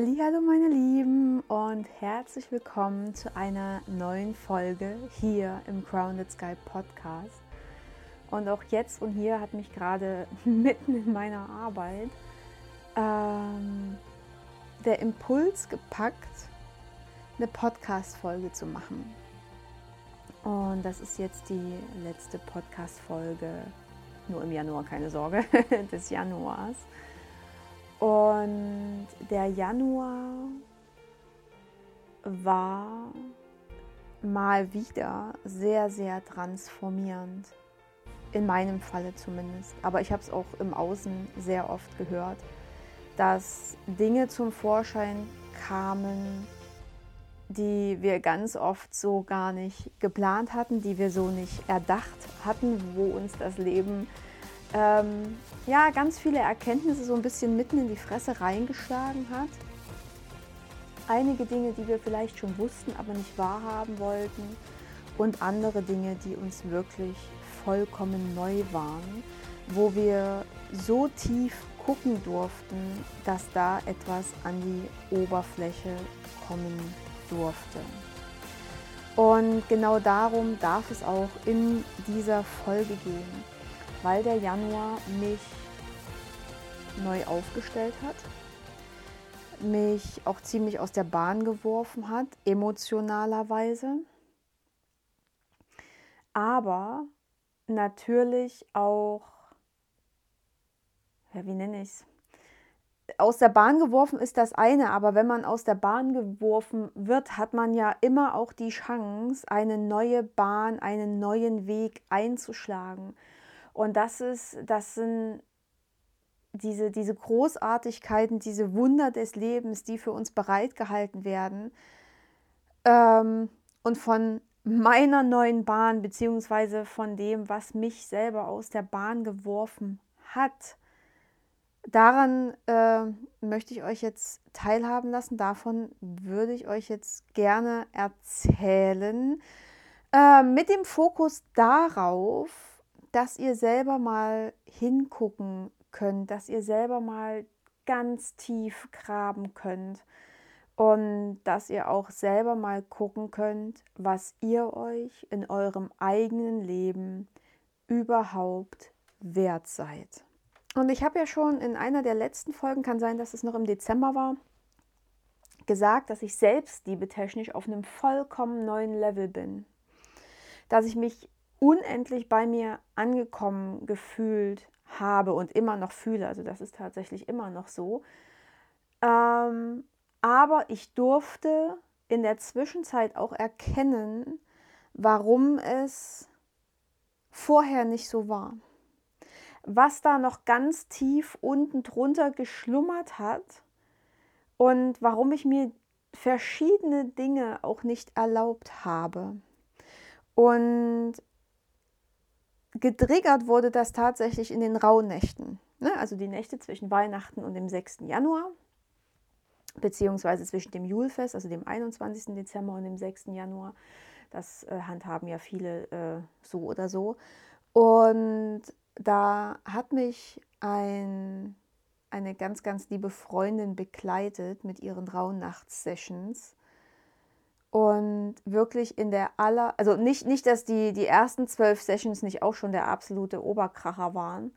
Hallo meine Lieben und herzlich willkommen zu einer neuen Folge hier im Grounded Sky Podcast. Und auch jetzt und hier hat mich gerade mitten in meiner Arbeit ähm, der Impuls gepackt, eine Podcast-Folge zu machen. Und das ist jetzt die letzte Podcast-Folge, nur im Januar, keine Sorge, des Januars. Und der Januar war mal wieder sehr, sehr transformierend. In meinem Falle zumindest. Aber ich habe es auch im Außen sehr oft gehört, dass Dinge zum Vorschein kamen, die wir ganz oft so gar nicht geplant hatten, die wir so nicht erdacht hatten, wo uns das Leben ähm, ja, ganz viele Erkenntnisse so ein bisschen mitten in die Fresse reingeschlagen hat. Einige Dinge, die wir vielleicht schon wussten, aber nicht wahrhaben wollten. Und andere Dinge, die uns wirklich vollkommen neu waren, wo wir so tief gucken durften, dass da etwas an die Oberfläche kommen durfte. Und genau darum darf es auch in dieser Folge gehen weil der Januar mich neu aufgestellt hat, mich auch ziemlich aus der Bahn geworfen hat, emotionalerweise, aber natürlich auch, ja, wie nenne ich es? Aus der Bahn geworfen ist das eine, aber wenn man aus der Bahn geworfen wird, hat man ja immer auch die Chance, eine neue Bahn, einen neuen Weg einzuschlagen. Und das ist, das sind diese, diese Großartigkeiten, diese Wunder des Lebens, die für uns bereitgehalten werden. Ähm, und von meiner neuen Bahn, beziehungsweise von dem, was mich selber aus der Bahn geworfen hat, daran äh, möchte ich euch jetzt teilhaben lassen. Davon würde ich euch jetzt gerne erzählen. Äh, mit dem Fokus darauf, dass ihr selber mal hingucken könnt, dass ihr selber mal ganz tief graben könnt und dass ihr auch selber mal gucken könnt, was ihr euch in eurem eigenen Leben überhaupt wert seid. Und ich habe ja schon in einer der letzten Folgen, kann sein, dass es noch im Dezember war, gesagt, dass ich selbst liebetechnisch auf einem vollkommen neuen Level bin. Dass ich mich unendlich bei mir angekommen gefühlt habe und immer noch fühle. Also das ist tatsächlich immer noch so. Ähm, aber ich durfte in der Zwischenzeit auch erkennen, warum es vorher nicht so war. Was da noch ganz tief unten drunter geschlummert hat und warum ich mir verschiedene Dinge auch nicht erlaubt habe. Und getriggert wurde das tatsächlich in den Rauhnächten. Ne? Also die Nächte zwischen Weihnachten und dem 6. Januar, beziehungsweise zwischen dem Julfest, also dem 21. Dezember und dem 6. Januar. Das äh, handhaben ja viele äh, so oder so. Und da hat mich ein, eine ganz, ganz liebe Freundin begleitet mit ihren Rauhnachts-Sessions und wirklich in der aller, also nicht, nicht dass die, die ersten zwölf Sessions nicht auch schon der absolute Oberkracher waren,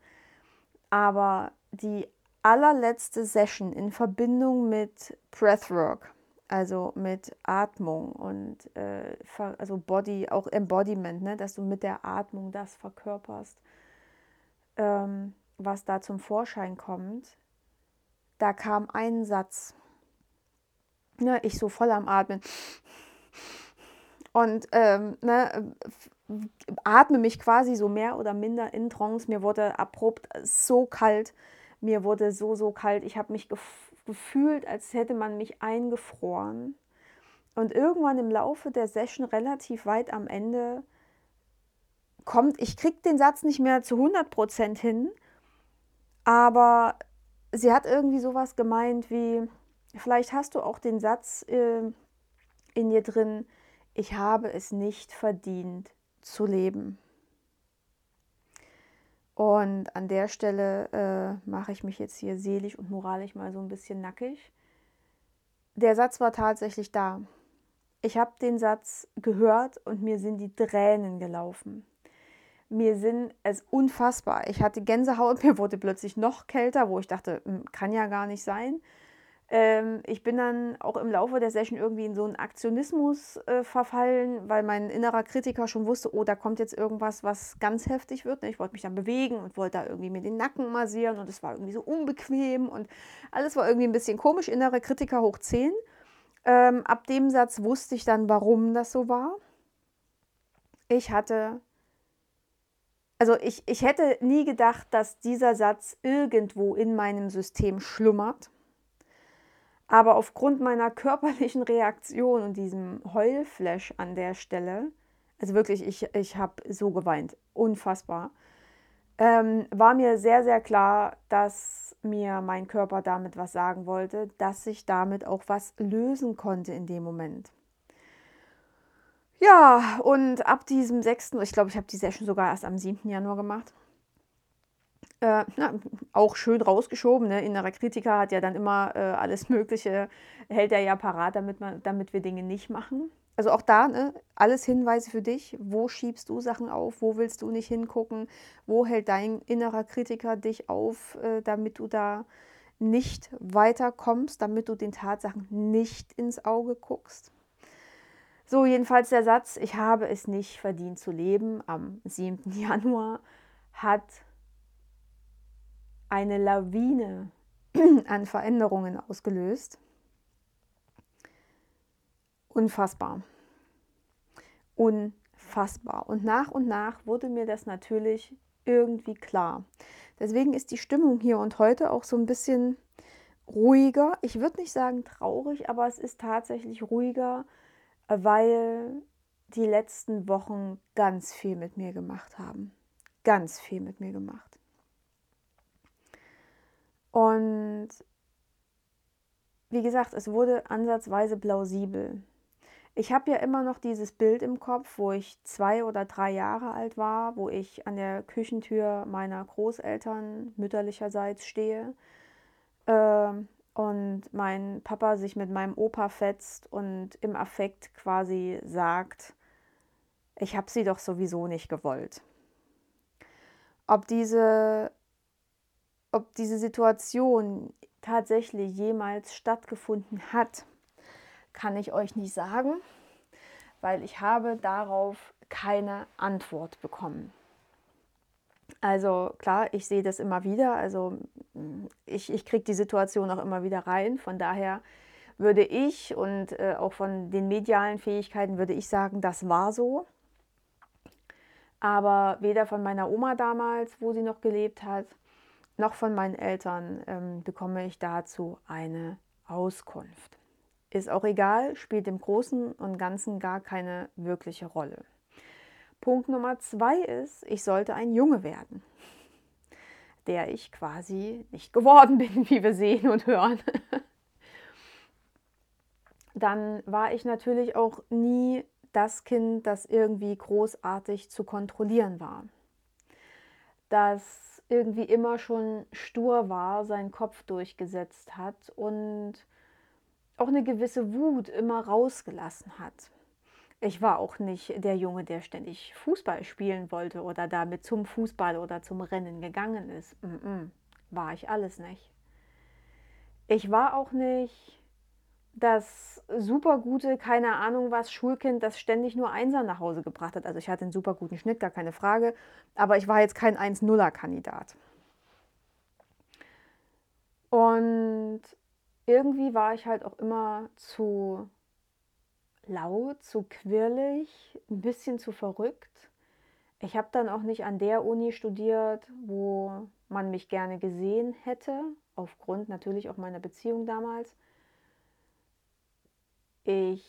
aber die allerletzte Session in Verbindung mit Breathwork, also mit Atmung und äh, also Body, auch Embodiment, ne, dass du mit der Atmung das verkörperst, ähm, was da zum Vorschein kommt, da kam ein Satz. Ne, ich so voll am Atmen und ähm, ne, atme mich quasi so mehr oder minder in Trance. Mir wurde abrupt so kalt, mir wurde so, so kalt. Ich habe mich gef gefühlt, als hätte man mich eingefroren. Und irgendwann im Laufe der Session, relativ weit am Ende, kommt, ich kriege den Satz nicht mehr zu 100% hin, aber sie hat irgendwie sowas gemeint wie, vielleicht hast du auch den Satz äh, in dir drin, ich habe es nicht verdient zu leben. Und an der Stelle äh, mache ich mich jetzt hier seelisch und moralisch mal so ein bisschen nackig. der Satz war tatsächlich da. Ich habe den Satz gehört und mir sind die Tränen gelaufen. Mir sind es unfassbar. Ich hatte Gänsehaut, mir wurde plötzlich noch kälter, wo ich dachte, hm, kann ja gar nicht sein. Ähm, ich bin dann auch im Laufe der Session irgendwie in so einen Aktionismus äh, verfallen, weil mein innerer Kritiker schon wusste, oh, da kommt jetzt irgendwas, was ganz heftig wird. Ne? Ich wollte mich dann bewegen und wollte da irgendwie mir den Nacken massieren und es war irgendwie so unbequem und alles war irgendwie ein bisschen komisch. Innere Kritiker hoch 10. Ähm, ab dem Satz wusste ich dann, warum das so war. Ich hatte also ich, ich hätte nie gedacht, dass dieser Satz irgendwo in meinem System schlummert. Aber aufgrund meiner körperlichen Reaktion und diesem Heulflash an der Stelle, also wirklich, ich, ich habe so geweint, unfassbar, ähm, war mir sehr, sehr klar, dass mir mein Körper damit was sagen wollte, dass ich damit auch was lösen konnte in dem Moment. Ja, und ab diesem 6., ich glaube, ich habe die Session sogar erst am 7. Januar gemacht, äh, na, auch schön rausgeschoben. Ne? Innerer Kritiker hat ja dann immer äh, alles Mögliche, hält er ja parat, damit, man, damit wir Dinge nicht machen. Also auch da, ne, alles Hinweise für dich. Wo schiebst du Sachen auf? Wo willst du nicht hingucken? Wo hält dein innerer Kritiker dich auf, äh, damit du da nicht weiterkommst, damit du den Tatsachen nicht ins Auge guckst? So, jedenfalls der Satz, ich habe es nicht verdient zu leben, am 7. Januar hat eine Lawine an Veränderungen ausgelöst. Unfassbar. Unfassbar. Und nach und nach wurde mir das natürlich irgendwie klar. Deswegen ist die Stimmung hier und heute auch so ein bisschen ruhiger. Ich würde nicht sagen traurig, aber es ist tatsächlich ruhiger, weil die letzten Wochen ganz viel mit mir gemacht haben. Ganz viel mit mir gemacht. Und wie gesagt, es wurde ansatzweise plausibel. Ich habe ja immer noch dieses Bild im Kopf, wo ich zwei oder drei Jahre alt war, wo ich an der Küchentür meiner Großeltern mütterlicherseits stehe äh, und mein Papa sich mit meinem Opa fetzt und im Affekt quasi sagt, ich habe sie doch sowieso nicht gewollt. Ob diese ob diese Situation tatsächlich jemals stattgefunden hat, kann ich euch nicht sagen, weil ich habe darauf keine Antwort bekommen. Also klar, ich sehe das immer wieder, also ich, ich kriege die Situation auch immer wieder rein. Von daher würde ich und äh, auch von den medialen Fähigkeiten würde ich sagen, das war so. Aber weder von meiner Oma damals, wo sie noch gelebt hat, noch von meinen Eltern ähm, bekomme ich dazu eine Auskunft. Ist auch egal, spielt im Großen und Ganzen gar keine wirkliche Rolle. Punkt Nummer zwei ist, ich sollte ein Junge werden, der ich quasi nicht geworden bin, wie wir sehen und hören. Dann war ich natürlich auch nie das Kind, das irgendwie großartig zu kontrollieren war. Das irgendwie immer schon stur war, seinen Kopf durchgesetzt hat und auch eine gewisse Wut immer rausgelassen hat. Ich war auch nicht der Junge, der ständig Fußball spielen wollte oder damit zum Fußball oder zum Rennen gegangen ist. Mm -mm, war ich alles nicht. Ich war auch nicht das super gute, keine Ahnung was, Schulkind, das ständig nur Einser nach Hause gebracht hat. Also ich hatte einen super guten Schnitt, gar keine Frage, aber ich war jetzt kein 1-0er-Kandidat. Und irgendwie war ich halt auch immer zu laut, zu quirlig, ein bisschen zu verrückt. Ich habe dann auch nicht an der Uni studiert, wo man mich gerne gesehen hätte, aufgrund natürlich auch meiner Beziehung damals. Ich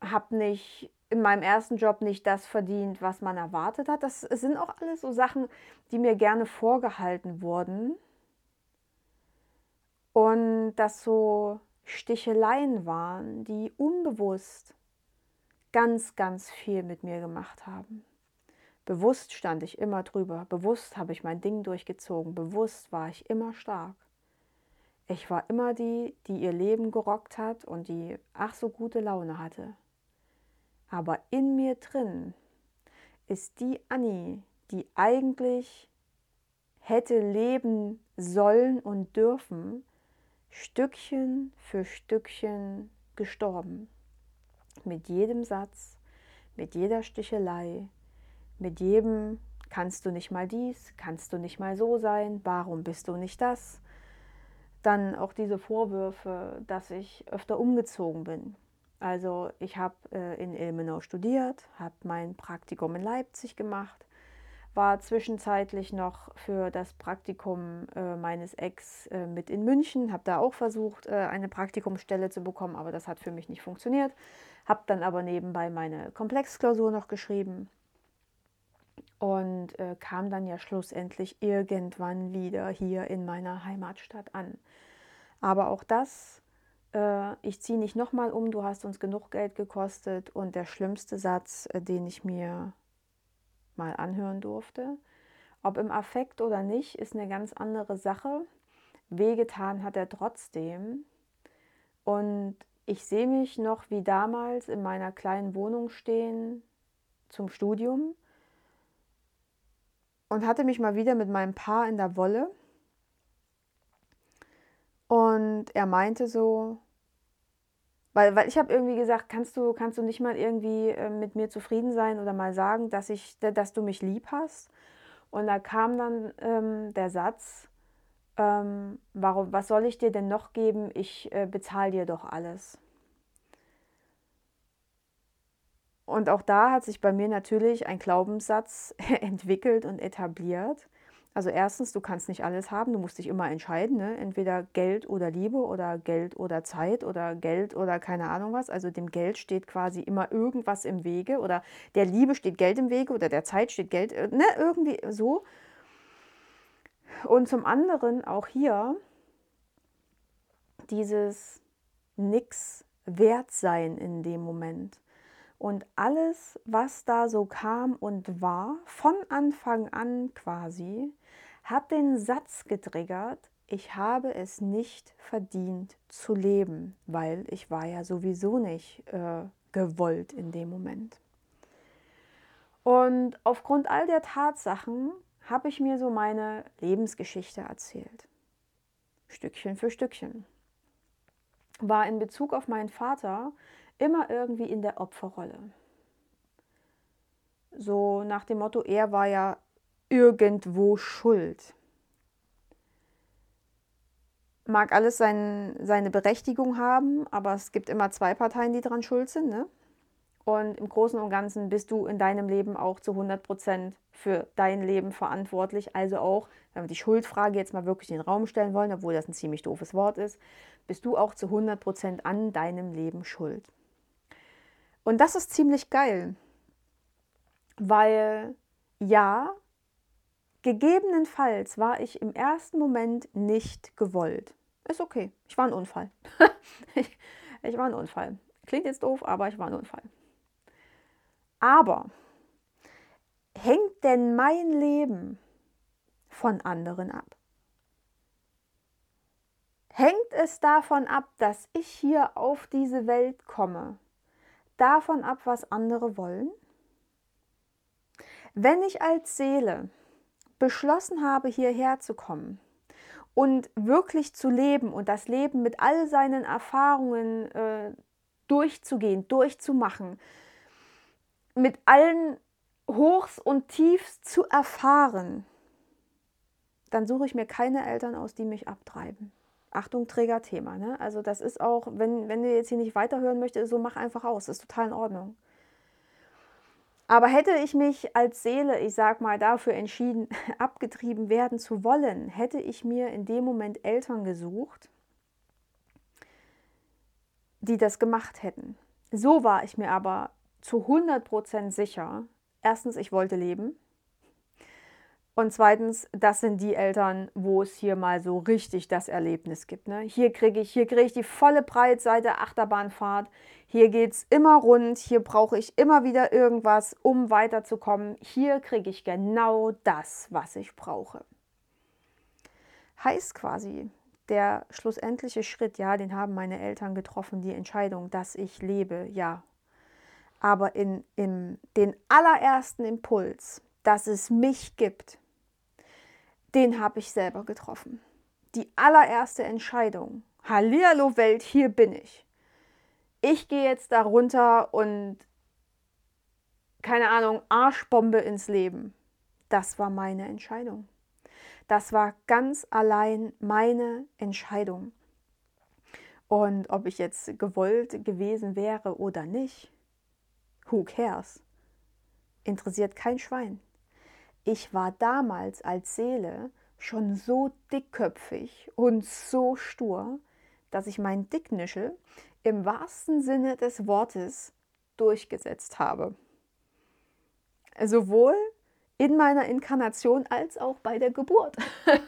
habe nicht in meinem ersten Job nicht das verdient, was man erwartet hat. Das sind auch alles so Sachen, die mir gerne vorgehalten wurden. Und dass so Sticheleien waren, die unbewusst ganz, ganz viel mit mir gemacht haben. Bewusst stand ich immer drüber, bewusst habe ich mein Ding durchgezogen, bewusst war ich immer stark. Ich war immer die, die ihr Leben gerockt hat und die ach so gute Laune hatte. Aber in mir drin ist die Annie, die eigentlich hätte leben sollen und dürfen, Stückchen für Stückchen gestorben. Mit jedem Satz, mit jeder Stichelei, mit jedem kannst du nicht mal dies, kannst du nicht mal so sein, warum bist du nicht das? Dann auch diese Vorwürfe, dass ich öfter umgezogen bin. Also ich habe äh, in Ilmenau studiert, habe mein Praktikum in Leipzig gemacht, war zwischenzeitlich noch für das Praktikum äh, meines Ex äh, mit in München, habe da auch versucht, äh, eine Praktikumsstelle zu bekommen, aber das hat für mich nicht funktioniert. Habe dann aber nebenbei meine Komplexklausur noch geschrieben und äh, kam dann ja schlussendlich irgendwann wieder hier in meiner Heimatstadt an. Aber auch das, äh, ich ziehe nicht nochmal um, du hast uns genug Geld gekostet und der schlimmste Satz, äh, den ich mir mal anhören durfte. Ob im Affekt oder nicht, ist eine ganz andere Sache. Wehgetan hat er trotzdem. Und ich sehe mich noch wie damals in meiner kleinen Wohnung stehen zum Studium und hatte mich mal wieder mit meinem Paar in der Wolle. Und er meinte so, weil, weil ich habe irgendwie gesagt, kannst du, kannst du nicht mal irgendwie äh, mit mir zufrieden sein oder mal sagen, dass, ich, dass du mich lieb hast? Und da kam dann ähm, der Satz, ähm, warum, was soll ich dir denn noch geben? Ich äh, bezahle dir doch alles. Und auch da hat sich bei mir natürlich ein Glaubenssatz entwickelt und etabliert. Also erstens, du kannst nicht alles haben, du musst dich immer entscheiden, ne? entweder Geld oder Liebe oder Geld oder Zeit oder Geld oder keine Ahnung was. Also dem Geld steht quasi immer irgendwas im Wege oder der Liebe steht Geld im Wege oder der Zeit steht Geld, äh, ne? irgendwie so. Und zum anderen auch hier dieses Nix wert sein in dem Moment. Und alles, was da so kam und war, von Anfang an quasi, hat den Satz getriggert, ich habe es nicht verdient zu leben, weil ich war ja sowieso nicht äh, gewollt in dem Moment. Und aufgrund all der Tatsachen habe ich mir so meine Lebensgeschichte erzählt. Stückchen für Stückchen. War in Bezug auf meinen Vater immer irgendwie in der Opferrolle. So nach dem Motto, er war ja irgendwo schuld. Mag alles sein, seine Berechtigung haben, aber es gibt immer zwei Parteien, die daran schuld sind. Ne? Und im Großen und Ganzen bist du in deinem Leben auch zu 100 Prozent für dein Leben verantwortlich. Also auch, wenn wir die Schuldfrage jetzt mal wirklich in den Raum stellen wollen, obwohl das ein ziemlich doofes Wort ist, bist du auch zu 100 Prozent an deinem Leben schuld. Und das ist ziemlich geil, weil ja, gegebenenfalls war ich im ersten Moment nicht gewollt. Ist okay, ich war ein Unfall. ich, ich war ein Unfall. Klingt jetzt doof, aber ich war ein Unfall. Aber hängt denn mein Leben von anderen ab? Hängt es davon ab, dass ich hier auf diese Welt komme davon ab, was andere wollen? Wenn ich als Seele beschlossen habe, hierher zu kommen und wirklich zu leben und das Leben mit all seinen Erfahrungen äh, durchzugehen, durchzumachen, mit allen Hochs und Tiefs zu erfahren, dann suche ich mir keine Eltern aus, die mich abtreiben. Achtung, Trägerthema. Ne? Also das ist auch, wenn, wenn du jetzt hier nicht weiterhören möchtest, so mach einfach aus. Das ist total in Ordnung. Aber hätte ich mich als Seele, ich sag mal, dafür entschieden, abgetrieben werden zu wollen, hätte ich mir in dem Moment Eltern gesucht, die das gemacht hätten. So war ich mir aber zu 100% sicher. Erstens, ich wollte leben. Und zweitens, das sind die Eltern, wo es hier mal so richtig das Erlebnis gibt. Ne? Hier kriege ich, hier ich die volle Breitseite Achterbahnfahrt. Hier geht es immer rund. Hier brauche ich immer wieder irgendwas, um weiterzukommen. Hier kriege ich genau das, was ich brauche. Heißt quasi, der schlussendliche Schritt, ja, den haben meine Eltern getroffen, die Entscheidung, dass ich lebe, ja. Aber in, in den allerersten Impuls, dass es mich gibt, den habe ich selber getroffen. Die allererste Entscheidung, Hallihallo Welt, hier bin ich. Ich gehe jetzt da runter und keine Ahnung, Arschbombe ins Leben. Das war meine Entscheidung. Das war ganz allein meine Entscheidung. Und ob ich jetzt gewollt gewesen wäre oder nicht, who cares? Interessiert kein Schwein. Ich war damals als Seele schon so dickköpfig und so stur, dass ich meinen Dicknischel im wahrsten Sinne des Wortes durchgesetzt habe. Sowohl in meiner Inkarnation als auch bei der Geburt.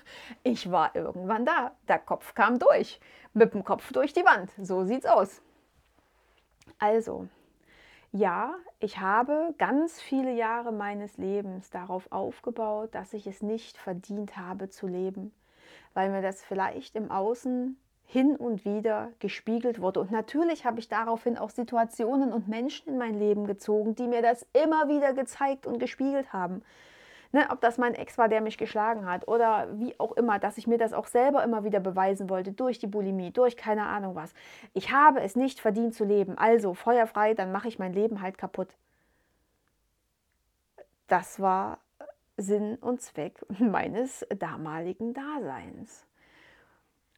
Ich war irgendwann da. Der Kopf kam durch. Mit dem Kopf durch die Wand. So sieht's aus. Also, ja, ich habe ganz viele Jahre meines Lebens darauf aufgebaut, dass ich es nicht verdient habe zu leben, weil mir das vielleicht im Außen hin und wieder gespiegelt wurde. Und natürlich habe ich daraufhin auch Situationen und Menschen in mein Leben gezogen, die mir das immer wieder gezeigt und gespiegelt haben. Ne, ob das mein Ex war, der mich geschlagen hat oder wie auch immer, dass ich mir das auch selber immer wieder beweisen wollte, durch die Bulimie, durch keine Ahnung was. Ich habe es nicht verdient zu leben, also feuerfrei, dann mache ich mein Leben halt kaputt. Das war Sinn und Zweck meines damaligen Daseins.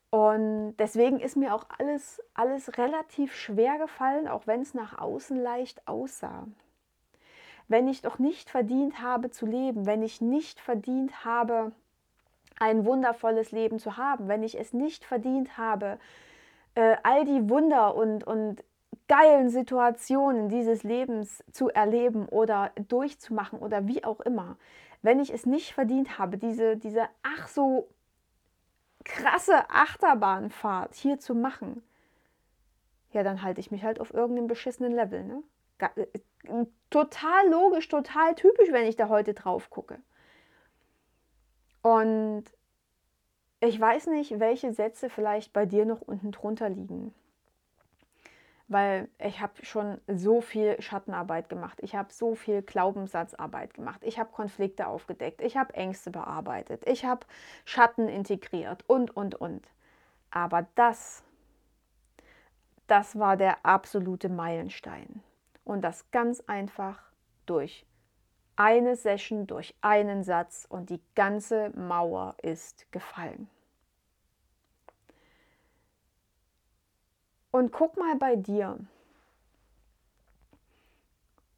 Und deswegen ist mir auch alles, alles relativ schwer gefallen, auch wenn es nach außen leicht aussah. Wenn ich doch nicht verdient habe zu leben, wenn ich nicht verdient habe, ein wundervolles Leben zu haben, wenn ich es nicht verdient habe, äh, all die Wunder und, und geilen Situationen dieses Lebens zu erleben oder durchzumachen oder wie auch immer, wenn ich es nicht verdient habe, diese, diese ach so krasse Achterbahnfahrt hier zu machen, ja, dann halte ich mich halt auf irgendeinem beschissenen Level. Ne? Äh, total logisch, total typisch, wenn ich da heute drauf gucke. Und ich weiß nicht, welche Sätze vielleicht bei dir noch unten drunter liegen weil ich habe schon so viel Schattenarbeit gemacht. Ich habe so viel Glaubenssatzarbeit gemacht. Ich habe Konflikte aufgedeckt. Ich habe Ängste bearbeitet. Ich habe Schatten integriert und, und, und. Aber das, das war der absolute Meilenstein. Und das ganz einfach durch eine Session, durch einen Satz und die ganze Mauer ist gefallen. Und guck mal bei dir.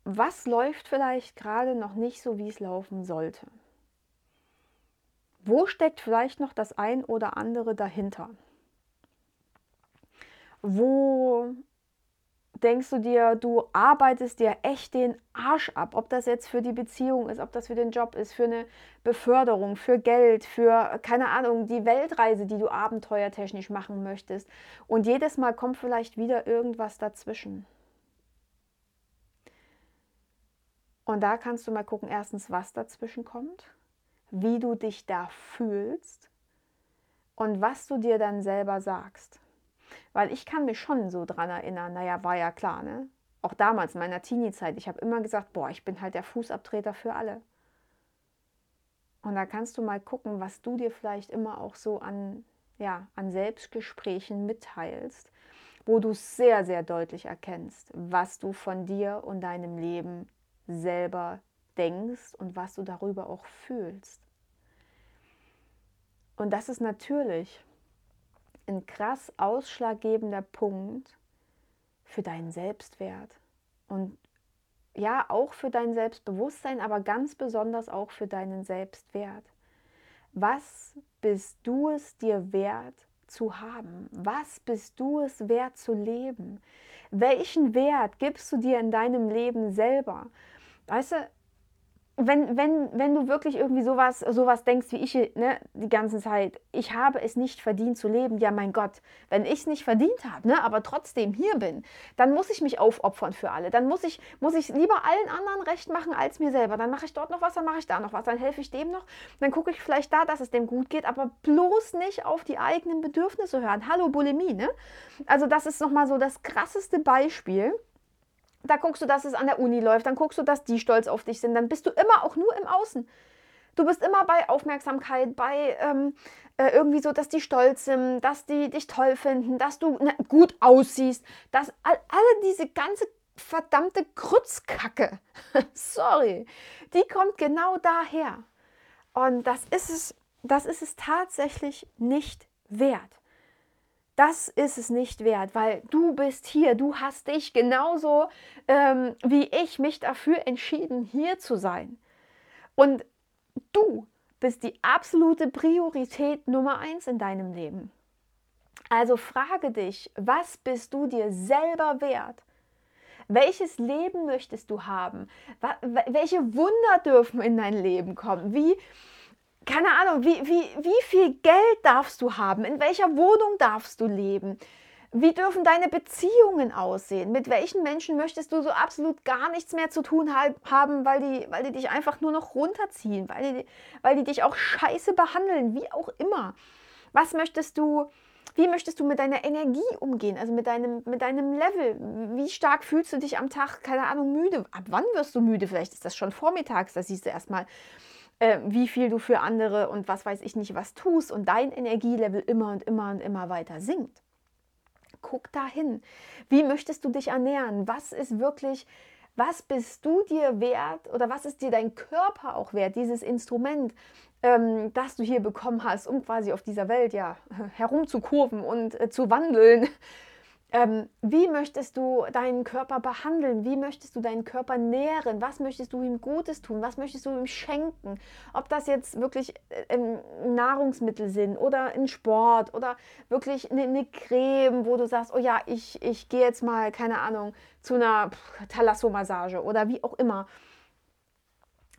Was läuft vielleicht gerade noch nicht so, wie es laufen sollte? Wo steckt vielleicht noch das ein oder andere dahinter? Wo denkst du dir, du arbeitest dir echt den Arsch ab, ob das jetzt für die Beziehung ist, ob das für den Job ist, für eine Beförderung, für Geld, für keine Ahnung, die Weltreise, die du abenteuertechnisch machen möchtest. Und jedes Mal kommt vielleicht wieder irgendwas dazwischen. Und da kannst du mal gucken, erstens, was dazwischen kommt, wie du dich da fühlst und was du dir dann selber sagst. Weil ich kann mich schon so dran erinnern, naja, war ja klar, ne? Auch damals in meiner Teenie-Zeit, ich habe immer gesagt, boah, ich bin halt der Fußabtreter für alle. Und da kannst du mal gucken, was du dir vielleicht immer auch so an, ja, an Selbstgesprächen mitteilst, wo du sehr, sehr deutlich erkennst, was du von dir und deinem Leben selber denkst und was du darüber auch fühlst. Und das ist natürlich ein krass ausschlaggebender Punkt für deinen Selbstwert und ja, auch für dein Selbstbewusstsein, aber ganz besonders auch für deinen Selbstwert. Was bist du es dir wert zu haben? Was bist du es wert zu leben? Welchen Wert gibst du dir in deinem Leben selber? Weißt du, wenn, wenn, wenn du wirklich irgendwie sowas, sowas denkst wie ich ne, die ganze Zeit, ich habe es nicht verdient zu leben, ja mein Gott, wenn ich es nicht verdient habe, ne, aber trotzdem hier bin, dann muss ich mich aufopfern für alle. Dann muss ich, muss ich lieber allen anderen recht machen als mir selber. Dann mache ich dort noch was, dann mache ich da noch was, dann helfe ich dem noch, dann gucke ich vielleicht da, dass es dem gut geht, aber bloß nicht auf die eigenen Bedürfnisse hören. Hallo Bulimie, ne? Also das ist nochmal so das krasseste Beispiel da guckst du, dass es an der Uni läuft, dann guckst du, dass die stolz auf dich sind, dann bist du immer auch nur im Außen. Du bist immer bei Aufmerksamkeit, bei ähm, äh, irgendwie so, dass die stolz sind, dass die dich toll finden, dass du ne, gut aussiehst, dass all, alle diese ganze verdammte Krützkacke, sorry, die kommt genau daher. Und das ist es, das ist es tatsächlich nicht wert das ist es nicht wert, weil du bist hier, du hast dich genauso ähm, wie ich mich dafür entschieden, hier zu sein. Und du bist die absolute Priorität Nummer eins in deinem Leben. Also frage dich, was bist du dir selber wert? Welches Leben möchtest du haben? Welche Wunder dürfen in dein Leben kommen? Wie, keine Ahnung, wie, wie, wie viel Geld darfst du haben? In welcher Wohnung darfst du leben? Wie dürfen deine Beziehungen aussehen? Mit welchen Menschen möchtest du so absolut gar nichts mehr zu tun haben, weil die, weil die dich einfach nur noch runterziehen, weil die, weil die dich auch scheiße behandeln, wie auch immer? Was möchtest du, wie möchtest du mit deiner Energie umgehen, also mit deinem, mit deinem Level? Wie stark fühlst du dich am Tag, keine Ahnung, müde? Ab wann wirst du müde? Vielleicht ist das schon vormittags, da siehst du erstmal äh, wie viel du für andere und was weiß ich nicht was tust und dein Energielevel immer und immer und immer weiter sinkt. Guck dahin. Wie möchtest du dich ernähren? Was ist wirklich, was bist du dir wert oder was ist dir dein Körper auch wert, dieses Instrument, ähm, das du hier bekommen hast, um quasi auf dieser Welt ja herumzukurven und äh, zu wandeln? Ähm, wie möchtest du deinen Körper behandeln? Wie möchtest du deinen Körper nähren? Was möchtest du ihm Gutes tun? Was möchtest du ihm schenken? Ob das jetzt wirklich äh, Nahrungsmittel sind oder ein Sport oder wirklich eine, eine, Creme, wo du sagst, oh ja, ich, ich gehe jetzt mal, keine Ahnung, zu einer Thalasso-Massage oder wie auch immer.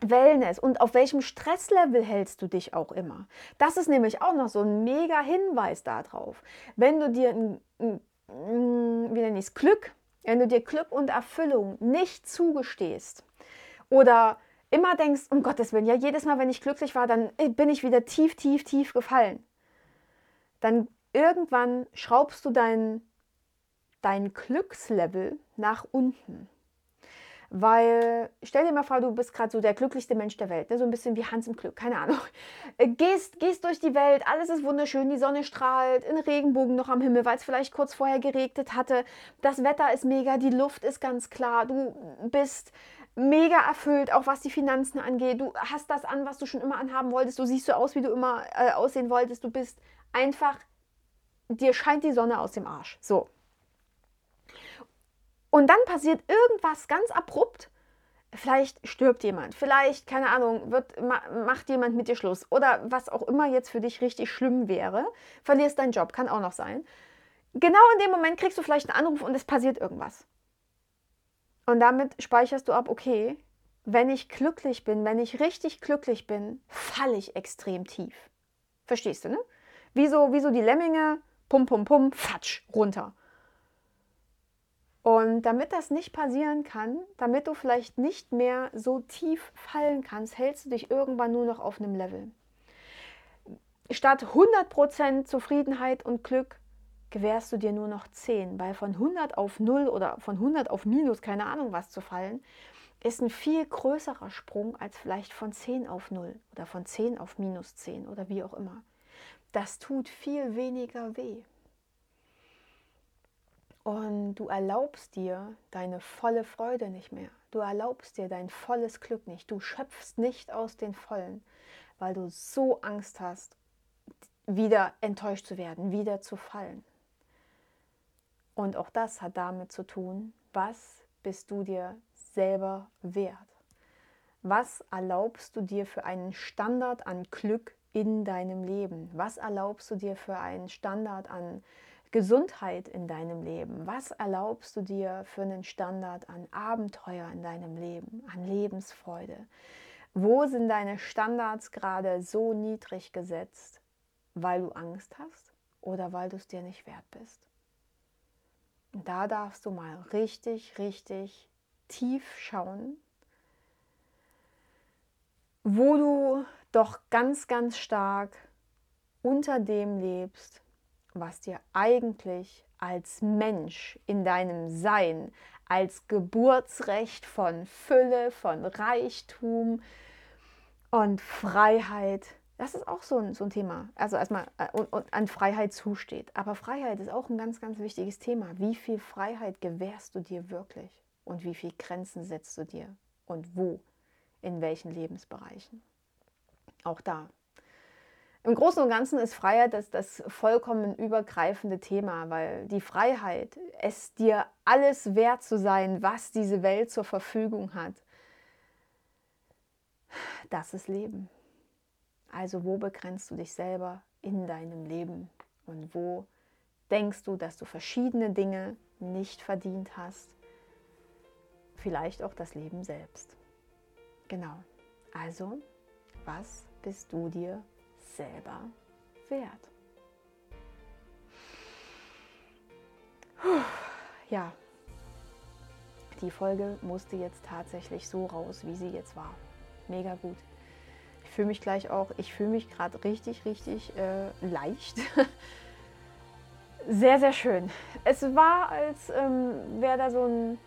Wellness und auf welchem Stresslevel hältst du dich auch immer. Das ist nämlich auch noch so ein mega Hinweis darauf. Wenn du dir ein, ein wie nenne ich es, Glück, wenn du dir Glück und Erfüllung nicht zugestehst oder immer denkst, um Gottes Willen, ja, jedes Mal, wenn ich glücklich war, dann äh, bin ich wieder tief, tief, tief gefallen, dann irgendwann schraubst du dein, dein Glückslevel nach unten. Weil, stell dir mal vor, du bist gerade so der glücklichste Mensch der Welt, ne? so ein bisschen wie Hans im Glück, keine Ahnung. Äh, gehst, gehst durch die Welt, alles ist wunderschön, die Sonne strahlt, ein Regenbogen noch am Himmel, weil es vielleicht kurz vorher geregnet hatte. Das Wetter ist mega, die Luft ist ganz klar, du bist mega erfüllt, auch was die Finanzen angeht. Du hast das an, was du schon immer anhaben wolltest. Du siehst so aus, wie du immer äh, aussehen wolltest. Du bist einfach, dir scheint die Sonne aus dem Arsch. So. Und dann passiert irgendwas ganz abrupt. Vielleicht stirbt jemand, vielleicht, keine Ahnung, wird, macht jemand mit dir Schluss oder was auch immer jetzt für dich richtig schlimm wäre. Verlierst deinen Job, kann auch noch sein. Genau in dem Moment kriegst du vielleicht einen Anruf und es passiert irgendwas. Und damit speicherst du ab, okay, wenn ich glücklich bin, wenn ich richtig glücklich bin, falle ich extrem tief. Verstehst du, ne? Wieso, wieso die Lemminge, pum, pum, pum, fatsch, runter. Und damit das nicht passieren kann, damit du vielleicht nicht mehr so tief fallen kannst, hältst du dich irgendwann nur noch auf einem Level. Statt 100% Zufriedenheit und Glück gewährst du dir nur noch 10, weil von 100 auf 0 oder von 100 auf minus, keine Ahnung was zu fallen, ist ein viel größerer Sprung als vielleicht von 10 auf 0 oder von 10 auf minus 10 oder wie auch immer. Das tut viel weniger weh. Und du erlaubst dir deine volle Freude nicht mehr. Du erlaubst dir dein volles Glück nicht. Du schöpfst nicht aus den Vollen, weil du so Angst hast, wieder enttäuscht zu werden, wieder zu fallen. Und auch das hat damit zu tun, was bist du dir selber wert? Was erlaubst du dir für einen Standard an Glück in deinem Leben? Was erlaubst du dir für einen Standard an Gesundheit in deinem Leben? Was erlaubst du dir für einen Standard an Abenteuer in deinem Leben, an Lebensfreude? Wo sind deine Standards gerade so niedrig gesetzt, weil du Angst hast oder weil du es dir nicht wert bist? Und da darfst du mal richtig, richtig tief schauen, wo du doch ganz, ganz stark unter dem lebst, was dir eigentlich als Mensch in deinem Sein, als Geburtsrecht von Fülle, von Reichtum und Freiheit, das ist auch so ein, so ein Thema. Also erstmal äh, und, und an Freiheit zusteht. Aber Freiheit ist auch ein ganz, ganz wichtiges Thema. Wie viel Freiheit gewährst du dir wirklich? Und wie viel Grenzen setzt du dir? Und wo? In welchen Lebensbereichen? Auch da im Großen und Ganzen ist Freiheit das, das vollkommen übergreifende Thema, weil die Freiheit, es dir alles wert zu sein, was diese Welt zur Verfügung hat, das ist Leben. Also wo begrenzt du dich selber in deinem Leben und wo denkst du, dass du verschiedene Dinge nicht verdient hast? Vielleicht auch das Leben selbst. Genau. Also, was bist du dir selber wert. Ja, die Folge musste jetzt tatsächlich so raus, wie sie jetzt war. Mega gut. Ich fühle mich gleich auch, ich fühle mich gerade richtig, richtig äh, leicht. sehr, sehr schön. Es war, als ähm, wäre da so ein,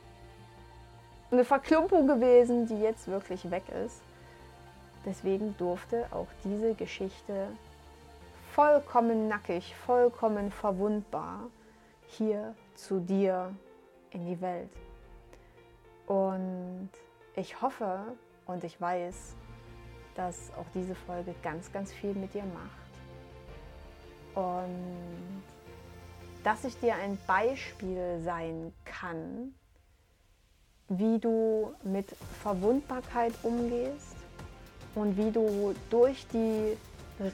eine Verklumpung gewesen, die jetzt wirklich weg ist. Deswegen durfte auch diese Geschichte vollkommen nackig, vollkommen verwundbar hier zu dir in die Welt. Und ich hoffe und ich weiß, dass auch diese Folge ganz, ganz viel mit dir macht. Und dass ich dir ein Beispiel sein kann, wie du mit Verwundbarkeit umgehst und wie du durch die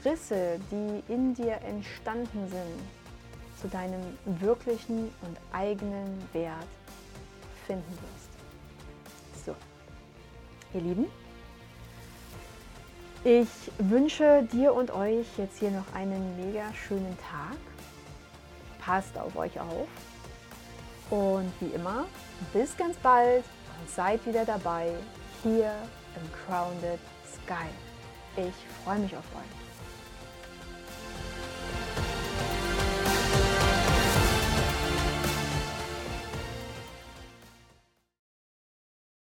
Risse, die in dir entstanden sind, zu deinem wirklichen und eigenen Wert finden wirst. So, ihr Lieben, ich wünsche dir und euch jetzt hier noch einen mega schönen Tag. Passt auf euch auf. Und wie immer, bis ganz bald und seid wieder dabei hier im Grounded geil. Ich freue mich auf euch.